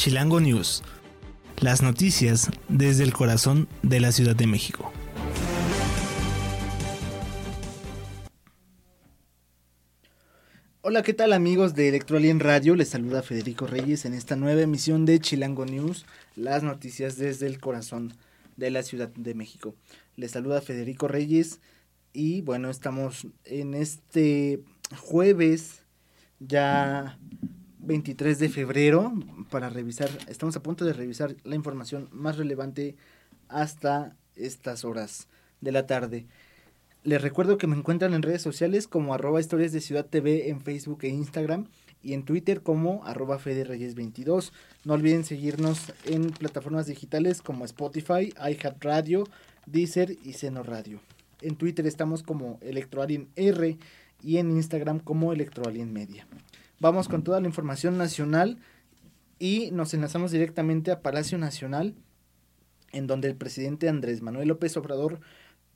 Chilango News. Las noticias desde el corazón de la Ciudad de México. Hola, ¿qué tal amigos de Electroalien Radio? Les saluda Federico Reyes en esta nueva emisión de Chilango News, las noticias desde el corazón de la Ciudad de México. Les saluda Federico Reyes y bueno, estamos en este jueves ya 23 de febrero para revisar, estamos a punto de revisar la información más relevante hasta estas horas de la tarde. Les recuerdo que me encuentran en redes sociales como arroba historias de Ciudad TV en Facebook e Instagram y en Twitter como arroba federeyes22. No olviden seguirnos en plataformas digitales como Spotify, iHeartRadio, Deezer y Seno Radio. En Twitter estamos como Electroalien R y en Instagram como Electroalien Media. Vamos con toda la información nacional y nos enlazamos directamente a Palacio Nacional, en donde el presidente Andrés Manuel López Obrador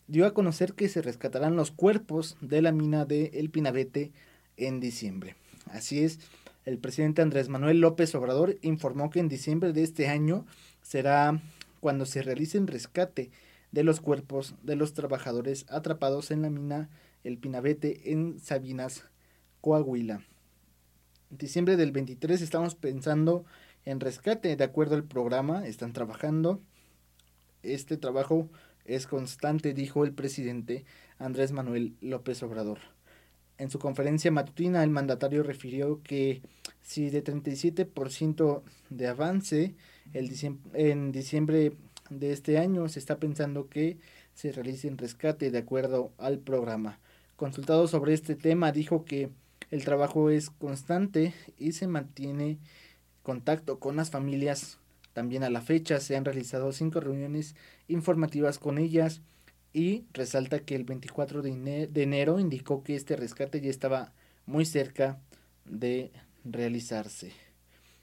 dio a conocer que se rescatarán los cuerpos de la mina de El Pinabete en diciembre. Así es, el presidente Andrés Manuel López Obrador informó que en diciembre de este año será cuando se realice el rescate de los cuerpos de los trabajadores atrapados en la mina El Pinabete en Sabinas, Coahuila. En diciembre del 23 estamos pensando en rescate, de acuerdo al programa, están trabajando. Este trabajo es constante, dijo el presidente Andrés Manuel López Obrador. En su conferencia matutina, el mandatario refirió que si de 37% de avance el en diciembre de este año se está pensando que se realice un rescate de acuerdo al programa. Consultado sobre este tema, dijo que el trabajo es constante y se mantiene contacto con las familias también a la fecha se han realizado cinco reuniones informativas con ellas y resalta que el 24 de enero indicó que este rescate ya estaba muy cerca de realizarse.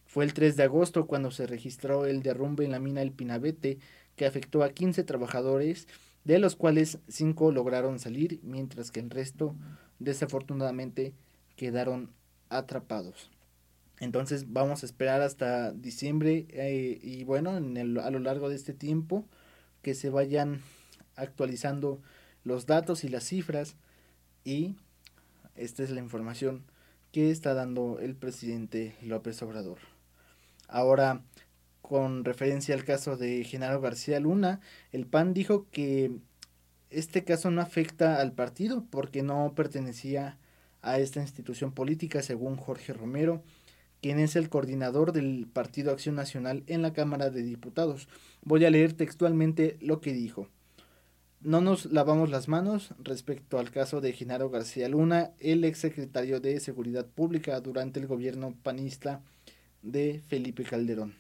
Fue el 3 de agosto cuando se registró el derrumbe en la mina El Pinabete que afectó a 15 trabajadores, de los cuales 5 lograron salir, mientras que el resto desafortunadamente quedaron atrapados. Entonces vamos a esperar hasta diciembre eh, y bueno, en el, a lo largo de este tiempo que se vayan actualizando los datos y las cifras y esta es la información que está dando el presidente López Obrador. Ahora, con referencia al caso de Genaro García Luna, el PAN dijo que este caso no afecta al partido porque no pertenecía a esta institución política, según Jorge Romero quien es el coordinador del Partido Acción Nacional en la Cámara de Diputados. Voy a leer textualmente lo que dijo. No nos lavamos las manos respecto al caso de Genaro García Luna, el exsecretario de Seguridad Pública durante el gobierno panista de Felipe Calderón.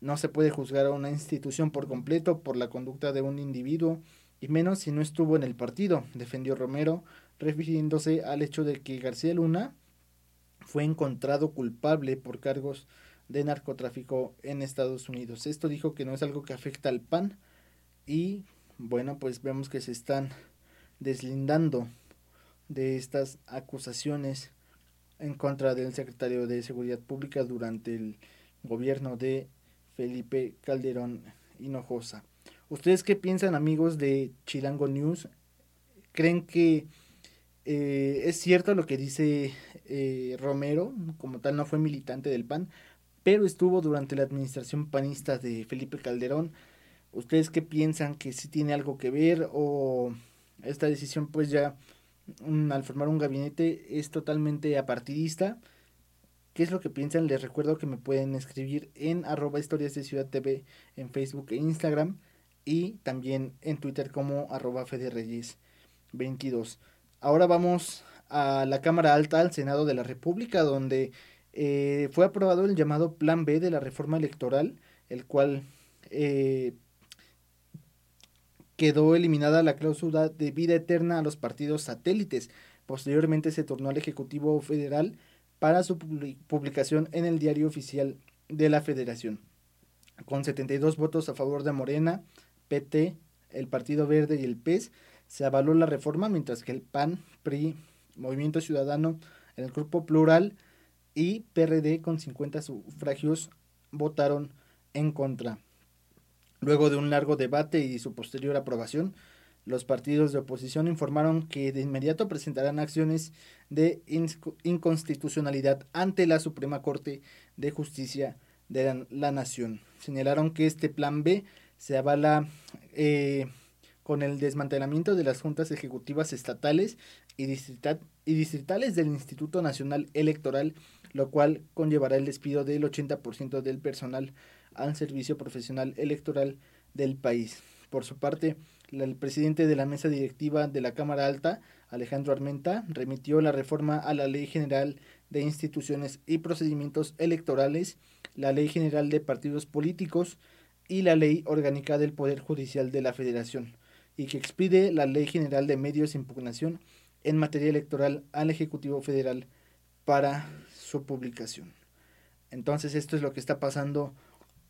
No se puede juzgar a una institución por completo por la conducta de un individuo, y menos si no estuvo en el partido, defendió Romero, refiriéndose al hecho de que García Luna fue encontrado culpable por cargos de narcotráfico en Estados Unidos. Esto dijo que no es algo que afecta al PAN y bueno, pues vemos que se están deslindando de estas acusaciones en contra del secretario de Seguridad Pública durante el gobierno de Felipe Calderón Hinojosa. ¿Ustedes qué piensan amigos de Chilango News? ¿Creen que eh, es cierto lo que dice eh, Romero, como tal no fue militante del PAN, pero estuvo durante la administración panista de Felipe Calderón. ¿Ustedes qué piensan que si tiene algo que ver o esta decisión pues ya mm, al formar un gabinete es totalmente apartidista? ¿Qué es lo que piensan? Les recuerdo que me pueden escribir en arroba historias de Ciudad TV en Facebook e Instagram y también en Twitter como arroba Reyes 22. Ahora vamos a la Cámara Alta, al Senado de la República, donde eh, fue aprobado el llamado Plan B de la reforma electoral, el cual eh, quedó eliminada la cláusula de vida eterna a los partidos satélites. Posteriormente se tornó al Ejecutivo Federal para su publicación en el diario oficial de la Federación. Con 72 votos a favor de Morena, PT, el Partido Verde y el PES, se avaló la reforma, mientras que el PAN, PRI, Movimiento Ciudadano, el Grupo Plural y PRD con 50 sufragios votaron en contra. Luego de un largo debate y su posterior aprobación, los partidos de oposición informaron que de inmediato presentarán acciones de inconstitucionalidad ante la Suprema Corte de Justicia de la, Nación. Señalaron que este plan B se avala eh, con el desmantelamiento de las juntas ejecutivas estatales y, distritales del Instituto Nacional Electoral, lo cual conllevará el despido del 80% del personal al servicio profesional electoral del país. Por su parte, el presidente de la mesa directiva de la Cámara Alta, Alejandro Armenta, remitió la reforma a la Ley General de Instituciones y Procedimientos Electorales, la Ley General de Partidos Políticos y la Ley Orgánica del Poder Judicial de la Federación y que expide la Ley General de Medios de Impugnación en materia electoral al Ejecutivo Federal para su publicación. Entonces esto es lo que está pasando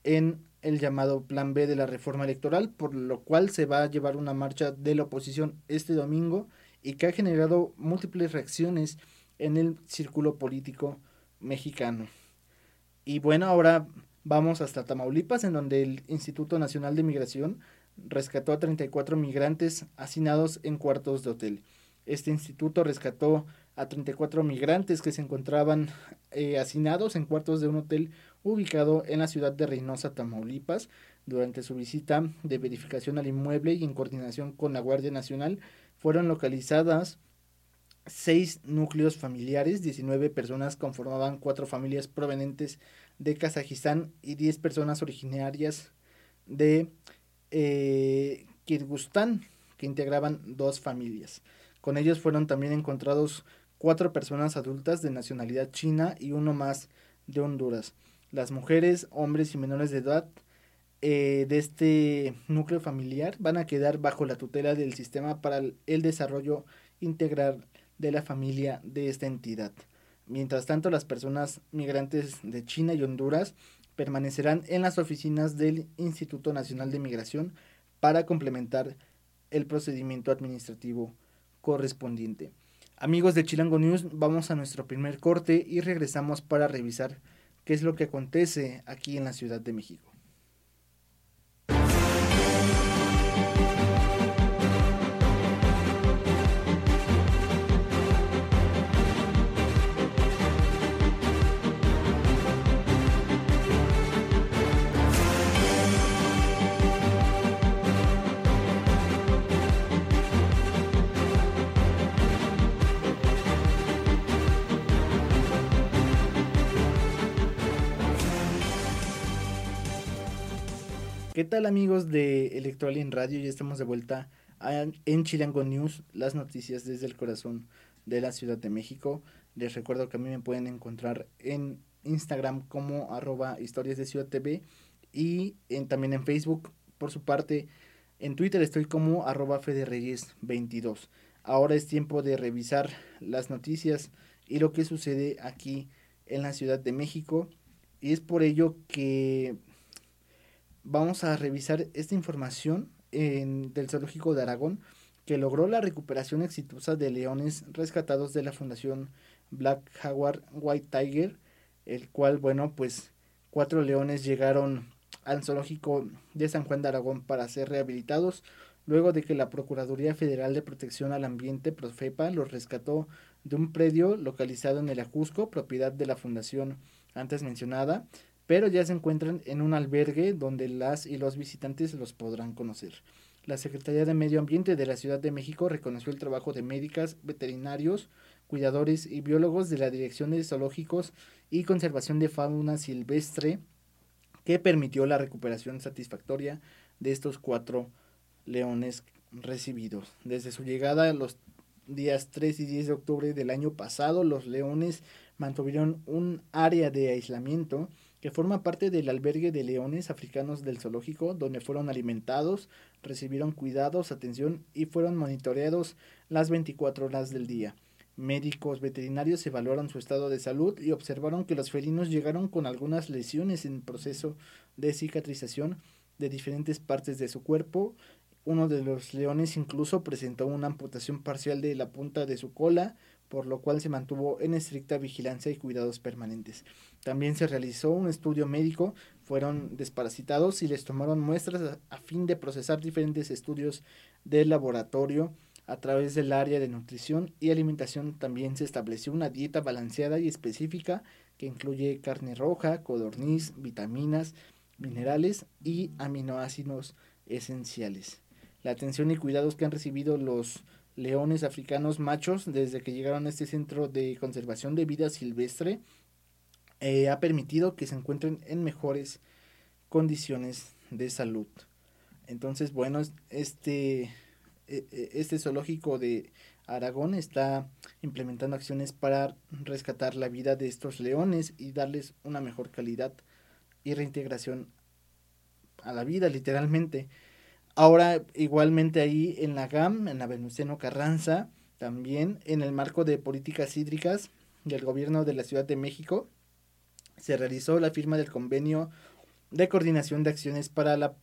en el llamado Plan B de la reforma electoral, por lo cual se va a llevar una marcha de la oposición este domingo y que ha generado múltiples reacciones en el círculo político mexicano. Y bueno, ahora vamos hasta Tamaulipas, en donde el Instituto Nacional de Migración rescató a 34 migrantes hacinados en cuartos de hotel. Este instituto rescató a 34 migrantes que se encontraban eh, hacinados en cuartos de un hotel ubicado en la ciudad de Reynosa, Tamaulipas. Durante su visita de verificación al inmueble y en coordinación con la Guardia Nacional, fueron localizadas seis núcleos familiares, 19 personas conformaban cuatro familias provenientes de Kazajistán y 10 personas originarias de eh, Kirguistán, que integraban dos familias. Con ellos fueron también encontrados cuatro personas adultas de nacionalidad china y uno más de Honduras. Las mujeres, hombres y menores de edad eh, de este núcleo familiar van a quedar bajo la tutela del sistema para el desarrollo integral de la familia de esta entidad. Mientras tanto, las personas migrantes de China y Honduras permanecerán en las oficinas del Instituto Nacional de Migración para complementar el procedimiento administrativo correspondiente. Amigos de Chilango News, vamos a nuestro primer corte y regresamos para revisar qué es lo que acontece aquí en la Ciudad de México. ¿Qué tal amigos de Electroalien Radio? Ya estamos de vuelta en Chilango News, las noticias desde el corazón de la Ciudad de México. Les recuerdo que a mí me pueden encontrar en Instagram como arroba historias de Ciudad TV y también en Facebook. Por su parte, en Twitter estoy como arroba federeyes22. Ahora es tiempo de revisar las noticias y lo que sucede aquí en la Ciudad de México. Y es por ello que vamos a revisar esta información en, del Zoológico de Aragón, que logró la recuperación exitosa de leones rescatados de la Fundación Black Jaguar White Tiger, el cual, bueno, pues cuatro leones llegaron al Zoológico de San Juan de Aragón para ser rehabilitados, luego de que la Procuraduría Federal de Protección al Ambiente, Profepa, los rescató de un predio localizado en el Ajusco, propiedad de la fundación antes mencionada, pero ya se encuentran en un albergue donde las y los visitantes los podrán conocer. La Secretaría de Medio Ambiente de la Ciudad de México reconoció el trabajo de médicas, veterinarios, cuidadores y biólogos de la Dirección de Zoológicos y Conservación de Fauna Silvestre que permitió la recuperación satisfactoria de estos cuatro leones recibidos. Desde su llegada los días 3 y 10 de octubre del año pasado, los leones mantuvieron un área de aislamiento que forma parte del albergue de leones africanos del zoológico, donde fueron alimentados, recibieron cuidados, atención y fueron monitoreados las 24 horas del día. Médicos veterinarios evaluaron su estado de salud y observaron que los felinos llegaron con algunas lesiones en proceso de cicatrización de diferentes partes de su cuerpo. Uno de los leones incluso presentó una amputación parcial de la punta de su cola, por lo cual se mantuvo en estricta vigilancia y cuidados permanentes. También se realizó un estudio médico, fueron desparasitados y les tomaron muestras a, fin de procesar diferentes estudios del laboratorio a través del área de nutrición y alimentación. También se estableció una dieta balanceada y específica que incluye carne roja, codorniz, vitaminas, minerales y aminoácidos esenciales. La atención y cuidados que han recibido los leones africanos machos desde que llegaron a este centro de conservación de vida silvestre eh, ha permitido que se encuentren en mejores condiciones de salud. Entonces, bueno, este, e, e, este zoológico de Aragón está implementando acciones para rescatar la vida de estos leones y darles una mejor calidad y reintegración a la vida, literalmente. Ahora, igualmente ahí en la GAM, en la Venustiano Carranza, también en el marco de políticas hídricas del gobierno de la Ciudad de México, se realizó la firma del convenio de coordinación de acciones para la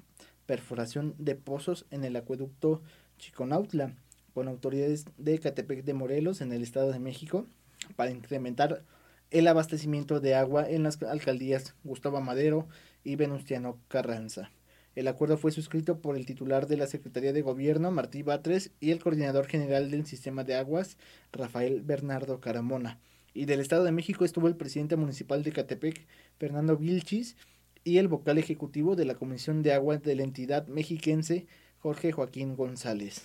perforación de pozos en el acueducto Chiconautla, con autoridades de Catepec de Morelos, en el Estado de México, para incrementar el abastecimiento de agua en las alcaldías Gustavo Madero y Venustiano Carranza. El acuerdo fue suscrito por el titular de la Secretaría de Gobierno, Martí Batres, y el coordinador general del Sistema de Aguas, Rafael Bernardo Caramona. Y del Estado de México estuvo el presidente municipal de Catepec, Fernando Vilchis, y el vocal ejecutivo de la Comisión de Agua de la entidad mexiquense, Jorge Joaquín González.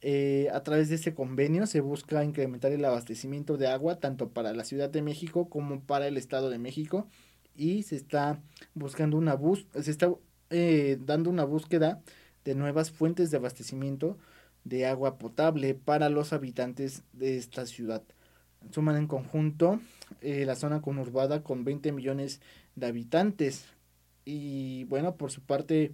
Eh, a través de este convenio se busca incrementar el abastecimiento de agua tanto para la Ciudad de México como para el Estado de México y se está buscando una bus se está eh, dando una búsqueda de nuevas fuentes de abastecimiento de agua potable para los habitantes de esta ciudad. Suman en conjunto eh, la zona conurbada con 20 millones de habitantes. Y bueno, por su parte,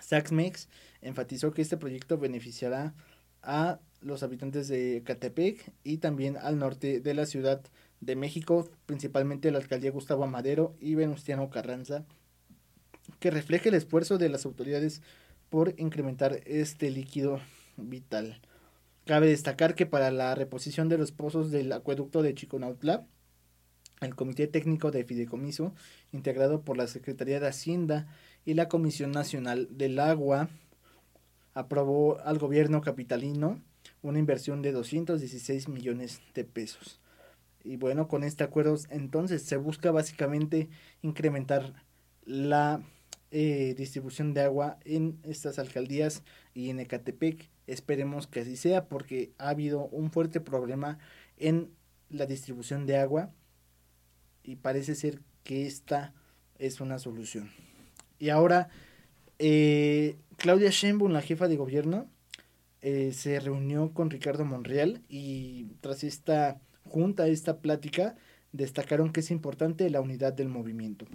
Saxmex enfatizó que este proyecto beneficiará a los habitantes de Catepec y también al norte de la Ciudad de México, principalmente la alcaldía Gustavo Amadero y Venustiano Carranza, que refleje el esfuerzo de las autoridades por incrementar este líquido vital. Cabe destacar que para la reposición de los pozos del acueducto de Chiconautla, el Comité Técnico de Fideicomiso, integrado por la Secretaría de Hacienda y la Comisión Nacional del Agua, aprobó al gobierno capitalino una inversión de 216 millones de pesos. Y bueno, con este acuerdo entonces se busca básicamente incrementar la eh, distribución de agua en estas alcaldías y en Ecatepec. Esperemos que así sea porque ha habido un fuerte problema en la distribución de agua y parece ser que esta es una solución. Y ahora, eh, Claudia Sheinbaum, la jefa de gobierno, eh, se reunió con Ricardo Monreal y tras esta junta, esta plática, destacaron que es importante la unidad del movimiento.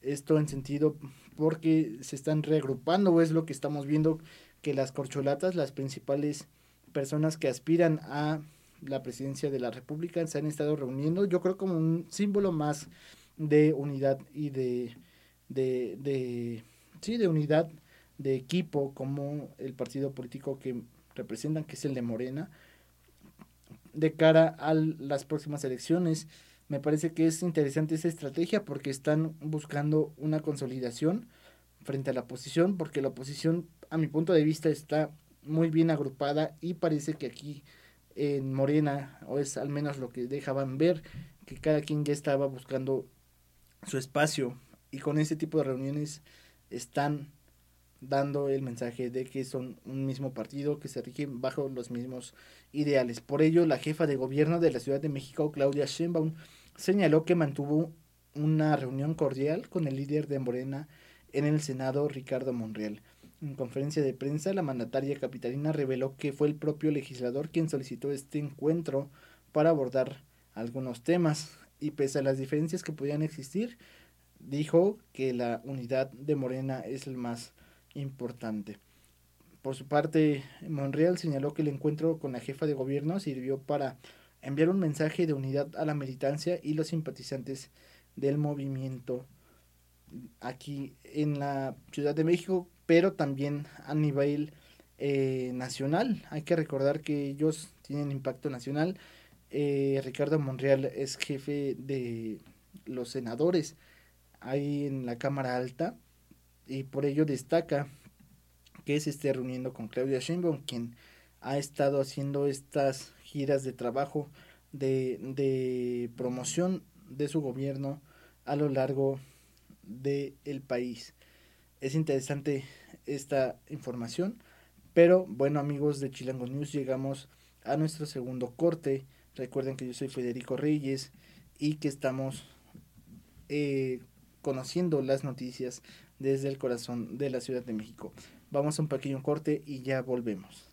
Esto en sentido porque se están reagrupando, es lo que estamos viendo, que las corcholatas, las principales personas que aspiran a la presidencia de la República, se han estado reuniendo, yo creo como un símbolo más de unidad y de, de, de sí, de unidad de equipo como el partido político que representan, que es el de Morena, de cara a las próximas elecciones. Me parece que es interesante esa estrategia porque están buscando una consolidación frente a la oposición, porque la oposición, a mi punto de vista, está muy bien agrupada y parece que aquí en Morena, o es al menos lo que dejaban ver, que cada quien ya estaba buscando su espacio. Y con ese tipo de reuniones están dando el mensaje de que son un mismo partido que se rigen bajo los mismos ideales. Por ello, la jefa de gobierno de la Ciudad de México, Claudia Sheinbaum, señaló que mantuvo una reunión cordial con el líder de Morena en el Senado, Ricardo Monreal. En conferencia de prensa, la mandataria capitalina reveló que fue el propio legislador quien solicitó este encuentro para abordar algunos temas y pese a las diferencias que podían existir, dijo que la unidad de Morena es el más importante. Por su parte, Monreal señaló que el encuentro con la jefa de gobierno sirvió para enviar un mensaje de unidad a la militancia y los simpatizantes del movimiento aquí en la Ciudad de México, pero también a nivel eh, nacional. Hay que recordar que ellos tienen impacto nacional. Eh, Ricardo Monreal es jefe de los senadores ahí en la Cámara Alta y por ello destaca que se esté reuniendo con Claudia Sheinbaum, quien ha estado haciendo estas giras de trabajo de, de promoción de su gobierno a lo largo del el país. Es interesante esta información, pero bueno amigos de Chilango News llegamos a nuestro segundo corte. Recuerden que yo soy Federico Reyes y que estamos eh, conociendo las noticias desde el corazón de la Ciudad de México. Vamos a un pequeño corte y ya volvemos.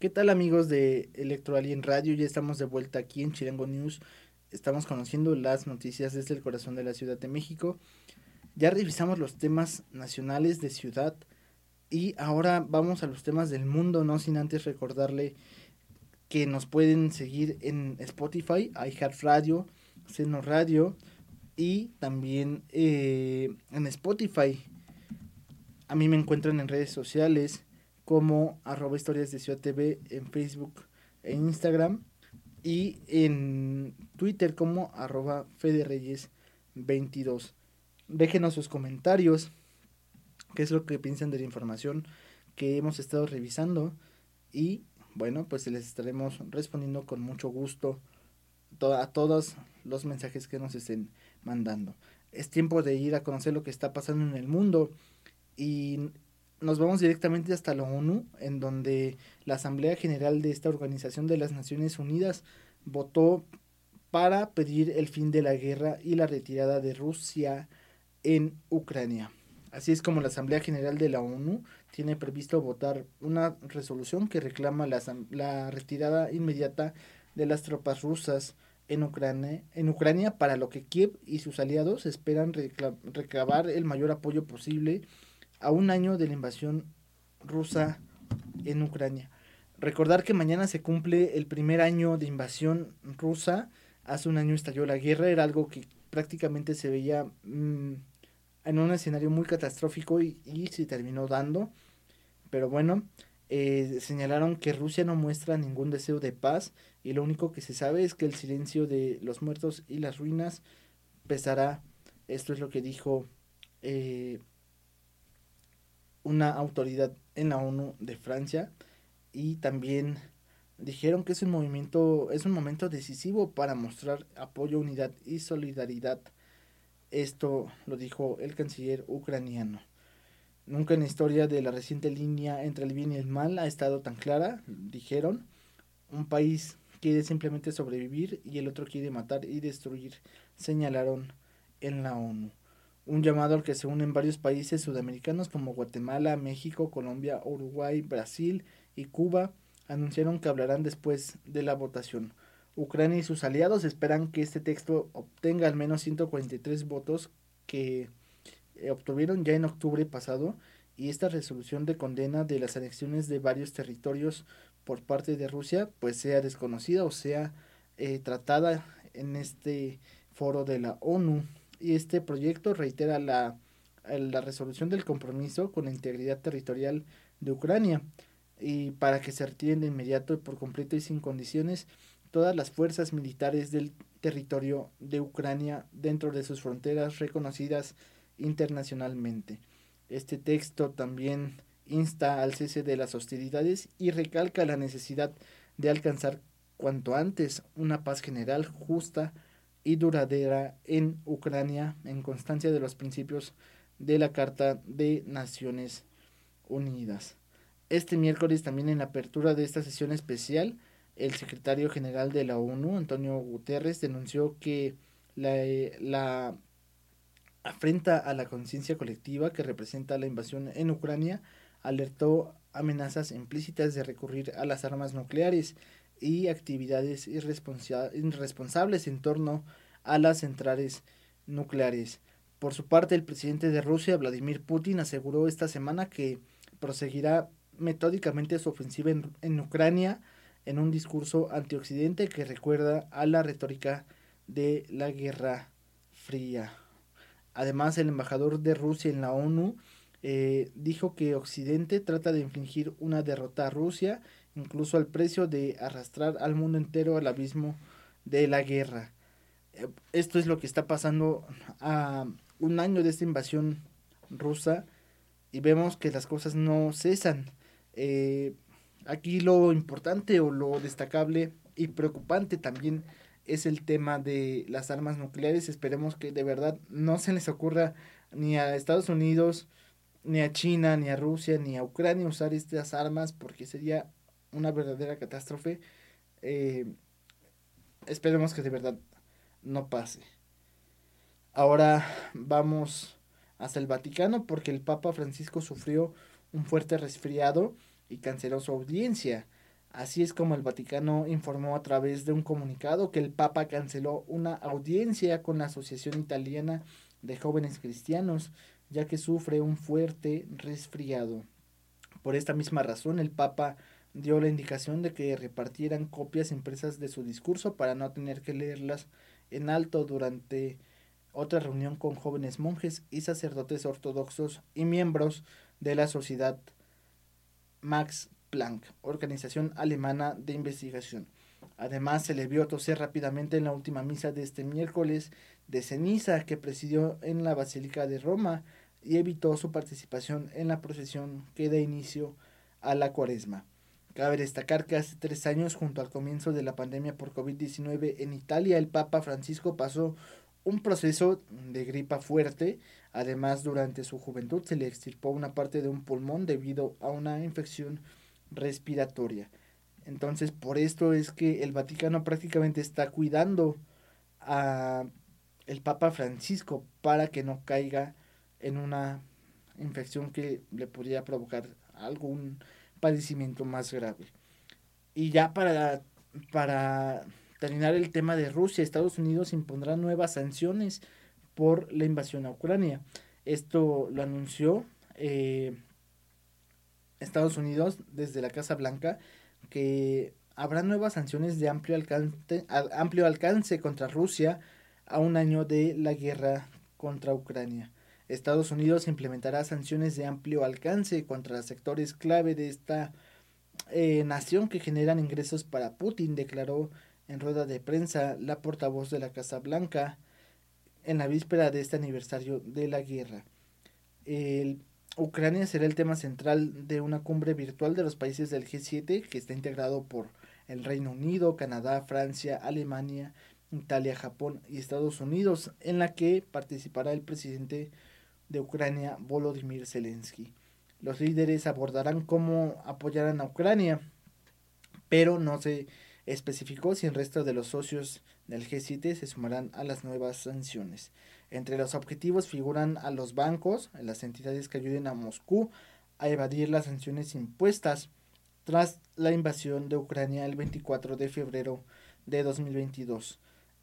¿Qué tal amigos de Electro Alien Radio? Ya estamos de vuelta aquí en Chirango News. Estamos conociendo las noticias desde el corazón de la Ciudad de México. Ya revisamos los temas nacionales de ciudad y ahora vamos a los temas del mundo, no sin antes recordarle que nos pueden seguir en Spotify, iHeartRadio, Seno Radio y también eh, en Spotify. A mí me encuentran en redes sociales como arroba historias de Ciudad TV en Facebook e Instagram y en Twitter como arroba federeyes22. Déjenos sus comentarios, qué es lo que piensan de la información que hemos estado revisando y bueno, pues les estaremos respondiendo con mucho gusto a todos los mensajes que nos estén mandando. Es tiempo de ir a conocer lo que está pasando en el mundo y nos vamos directamente hasta la ONU, en donde la Asamblea General de esta Organización de las Naciones Unidas votó para pedir el fin de la guerra y la retirada de Rusia en Ucrania. Así es como la Asamblea General de la ONU tiene previsto votar una resolución que reclama la, retirada inmediata de las tropas rusas en Ucrania, en Ucrania, para lo que Kiev y sus aliados esperan recabar el mayor apoyo posible a un año de la invasión rusa en Ucrania. Recordar que mañana se cumple el primer año de invasión rusa. Hace un año estalló la guerra, era algo que prácticamente se veía mm, en un escenario muy catastrófico y, se terminó dando. Pero bueno, eh, señalaron que Rusia no muestra ningún deseo de paz y lo único que se sabe es que el silencio de los muertos y las ruinas pesará. Esto es lo que dijo eh, una autoridad en la ONU de Francia y también dijeron que es un movimiento es un momento decisivo para mostrar apoyo, unidad y solidaridad. Esto lo dijo el canciller ucraniano. Nunca en la historia de la reciente línea entre el bien y el mal ha estado tan clara, dijeron. Un país quiere simplemente sobrevivir y el otro quiere matar y destruir, señalaron en la ONU un llamado al que se unen varios países sudamericanos como Guatemala, México, Colombia, Uruguay, Brasil y Cuba anunciaron que hablarán después de la votación. Ucrania y sus aliados esperan que este texto obtenga al menos 143 votos que eh, obtuvieron ya en octubre pasado y esta resolución de condena de las anexiones de varios territorios por parte de Rusia pues sea desconocida o sea eh, tratada en este foro de la ONU este proyecto reitera la, la resolución del compromiso con la integridad territorial de Ucrania y para que se retiren de inmediato y por completo y sin condiciones todas las fuerzas militares del territorio de Ucrania dentro de sus fronteras reconocidas internacionalmente. Este texto también insta al cese de las hostilidades y recalca la necesidad de alcanzar cuanto antes una paz general, justa, y duradera en Ucrania en constancia de los principios de la Carta de Naciones Unidas. Este miércoles también en la apertura de esta sesión especial, el secretario general de la ONU, Antonio Guterres, denunció que la, la afrenta a la conciencia colectiva que representa la invasión en Ucrania, alertó amenazas implícitas de recurrir a las armas nucleares y actividades irresponsables en torno a las centrales nucleares. Por su parte, el presidente de Rusia, Vladimir Putin, aseguró esta semana que proseguirá metódicamente su ofensiva en, Ucrania en un discurso antioccidente que recuerda a la retórica de la Guerra Fría. Además, el embajador de Rusia en la ONU eh, dijo que Occidente trata de infligir una derrota a Rusia, incluso al precio de arrastrar al mundo entero al abismo de la guerra. Eh, esto es lo que está pasando a un año de esta invasión rusa y vemos que las cosas no cesan. Eh, aquí lo importante o lo destacable y preocupante también es el tema de las armas nucleares. Esperemos que de verdad no se les ocurra ni a Estados Unidos ni a China, ni a Rusia, ni a Ucrania usar estas armas porque sería una verdadera catástrofe. Eh, esperemos que de verdad no pase. Ahora vamos hasta el Vaticano porque el Papa Francisco sufrió un fuerte resfriado y canceló su audiencia. Así es como el Vaticano informó a través de un comunicado que el Papa canceló una audiencia con la Asociación Italiana de Jóvenes Cristianos ya que sufre un fuerte resfriado. Por esta misma razón, el Papa dio la indicación de que repartieran copias impresas de su discurso para no tener que leerlas en alto durante otra reunión con jóvenes monjes y sacerdotes ortodoxos y miembros de la sociedad Max Planck, organización alemana de investigación. Además, se le vio toser rápidamente en la última misa de este miércoles de ceniza que presidió en la Basílica de Roma y evitó su participación en la procesión que da inicio a la cuaresma. Cabe destacar que hace tres años, junto al comienzo de la pandemia por COVID-19 en Italia, el Papa Francisco pasó un proceso de gripa fuerte. Además, durante su juventud se le extirpó una parte de un pulmón debido a una infección respiratoria. Entonces, por esto es que el Vaticano prácticamente está cuidando a el Papa Francisco para que no caiga en una infección que le podría provocar algún padecimiento más grave. Y ya para, para terminar el tema de Rusia, Estados Unidos impondrá nuevas sanciones por la invasión a Ucrania. Esto lo anunció eh, Estados Unidos desde la Casa Blanca que habrá nuevas sanciones de amplio alcance, amplio alcance contra Rusia a un año de la guerra contra Ucrania. Estados Unidos implementará sanciones de amplio alcance contra sectores clave de esta eh, nación que generan ingresos para Putin, declaró en rueda de prensa la portavoz de la Casa Blanca en la víspera de este aniversario de la guerra. Ucrania será el tema central de una cumbre virtual de los países del G7 que está integrado por el Reino Unido, Canadá, Francia, Alemania, Italia, Japón y Estados Unidos, en la que participará el presidente de Ucrania, Volodymyr Zelensky. Los líderes abordarán cómo apoyarán a Ucrania, pero no se especificó si el resto de los socios del G7 se sumarán a las nuevas sanciones. Entre los objetivos figuran a los bancos, a las entidades que ayuden a Moscú a evadir las sanciones impuestas tras la invasión de Ucrania el 24 de febrero de 2022.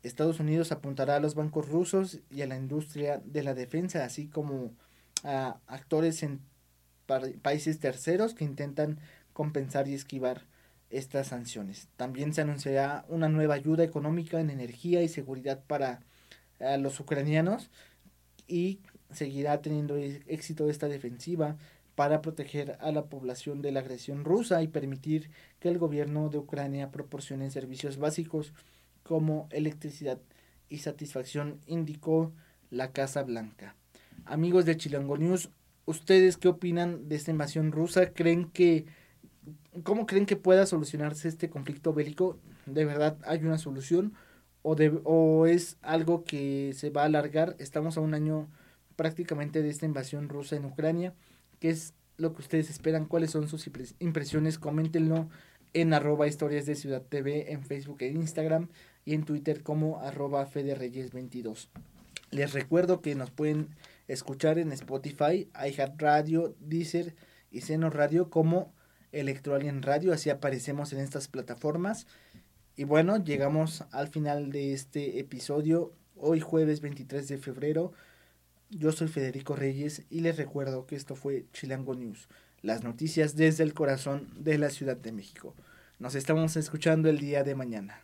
Estados Unidos apuntará a los bancos rusos y a la industria de la defensa, así como a actores en países terceros que intentan compensar y esquivar estas sanciones. También se anunciará una nueva ayuda económica en energía y seguridad para los ucranianos y seguirá teniendo éxito esta defensiva para proteger a la población de la agresión rusa y permitir que el gobierno de Ucrania proporcione servicios básicos como electricidad y satisfacción, indicó la Casa Blanca. Amigos de Chilango News, ¿ustedes qué opinan de esta invasión rusa? ¿Creen que cómo creen que pueda solucionarse este conflicto bélico? ¿De verdad hay una solución o de, o es algo que se va a alargar? Estamos a un año prácticamente de esta invasión rusa en Ucrania. ¿Qué es lo que ustedes esperan? ¿Cuáles son sus impresiones? Coméntenlo en arroba historias de Ciudad TV en Facebook e Instagram y en Twitter como arroba federeyes22. Les recuerdo que nos pueden escuchar en Spotify, iHeartRadio, Deezer y Seno Radio como Electroalien Radio, así aparecemos en estas plataformas. Y bueno, llegamos al final de este episodio, hoy jueves 23 de febrero. Yo soy Federico Reyes y les recuerdo que esto fue Chilango News, las noticias desde el corazón de la Ciudad de México. Nos estamos escuchando el día de mañana.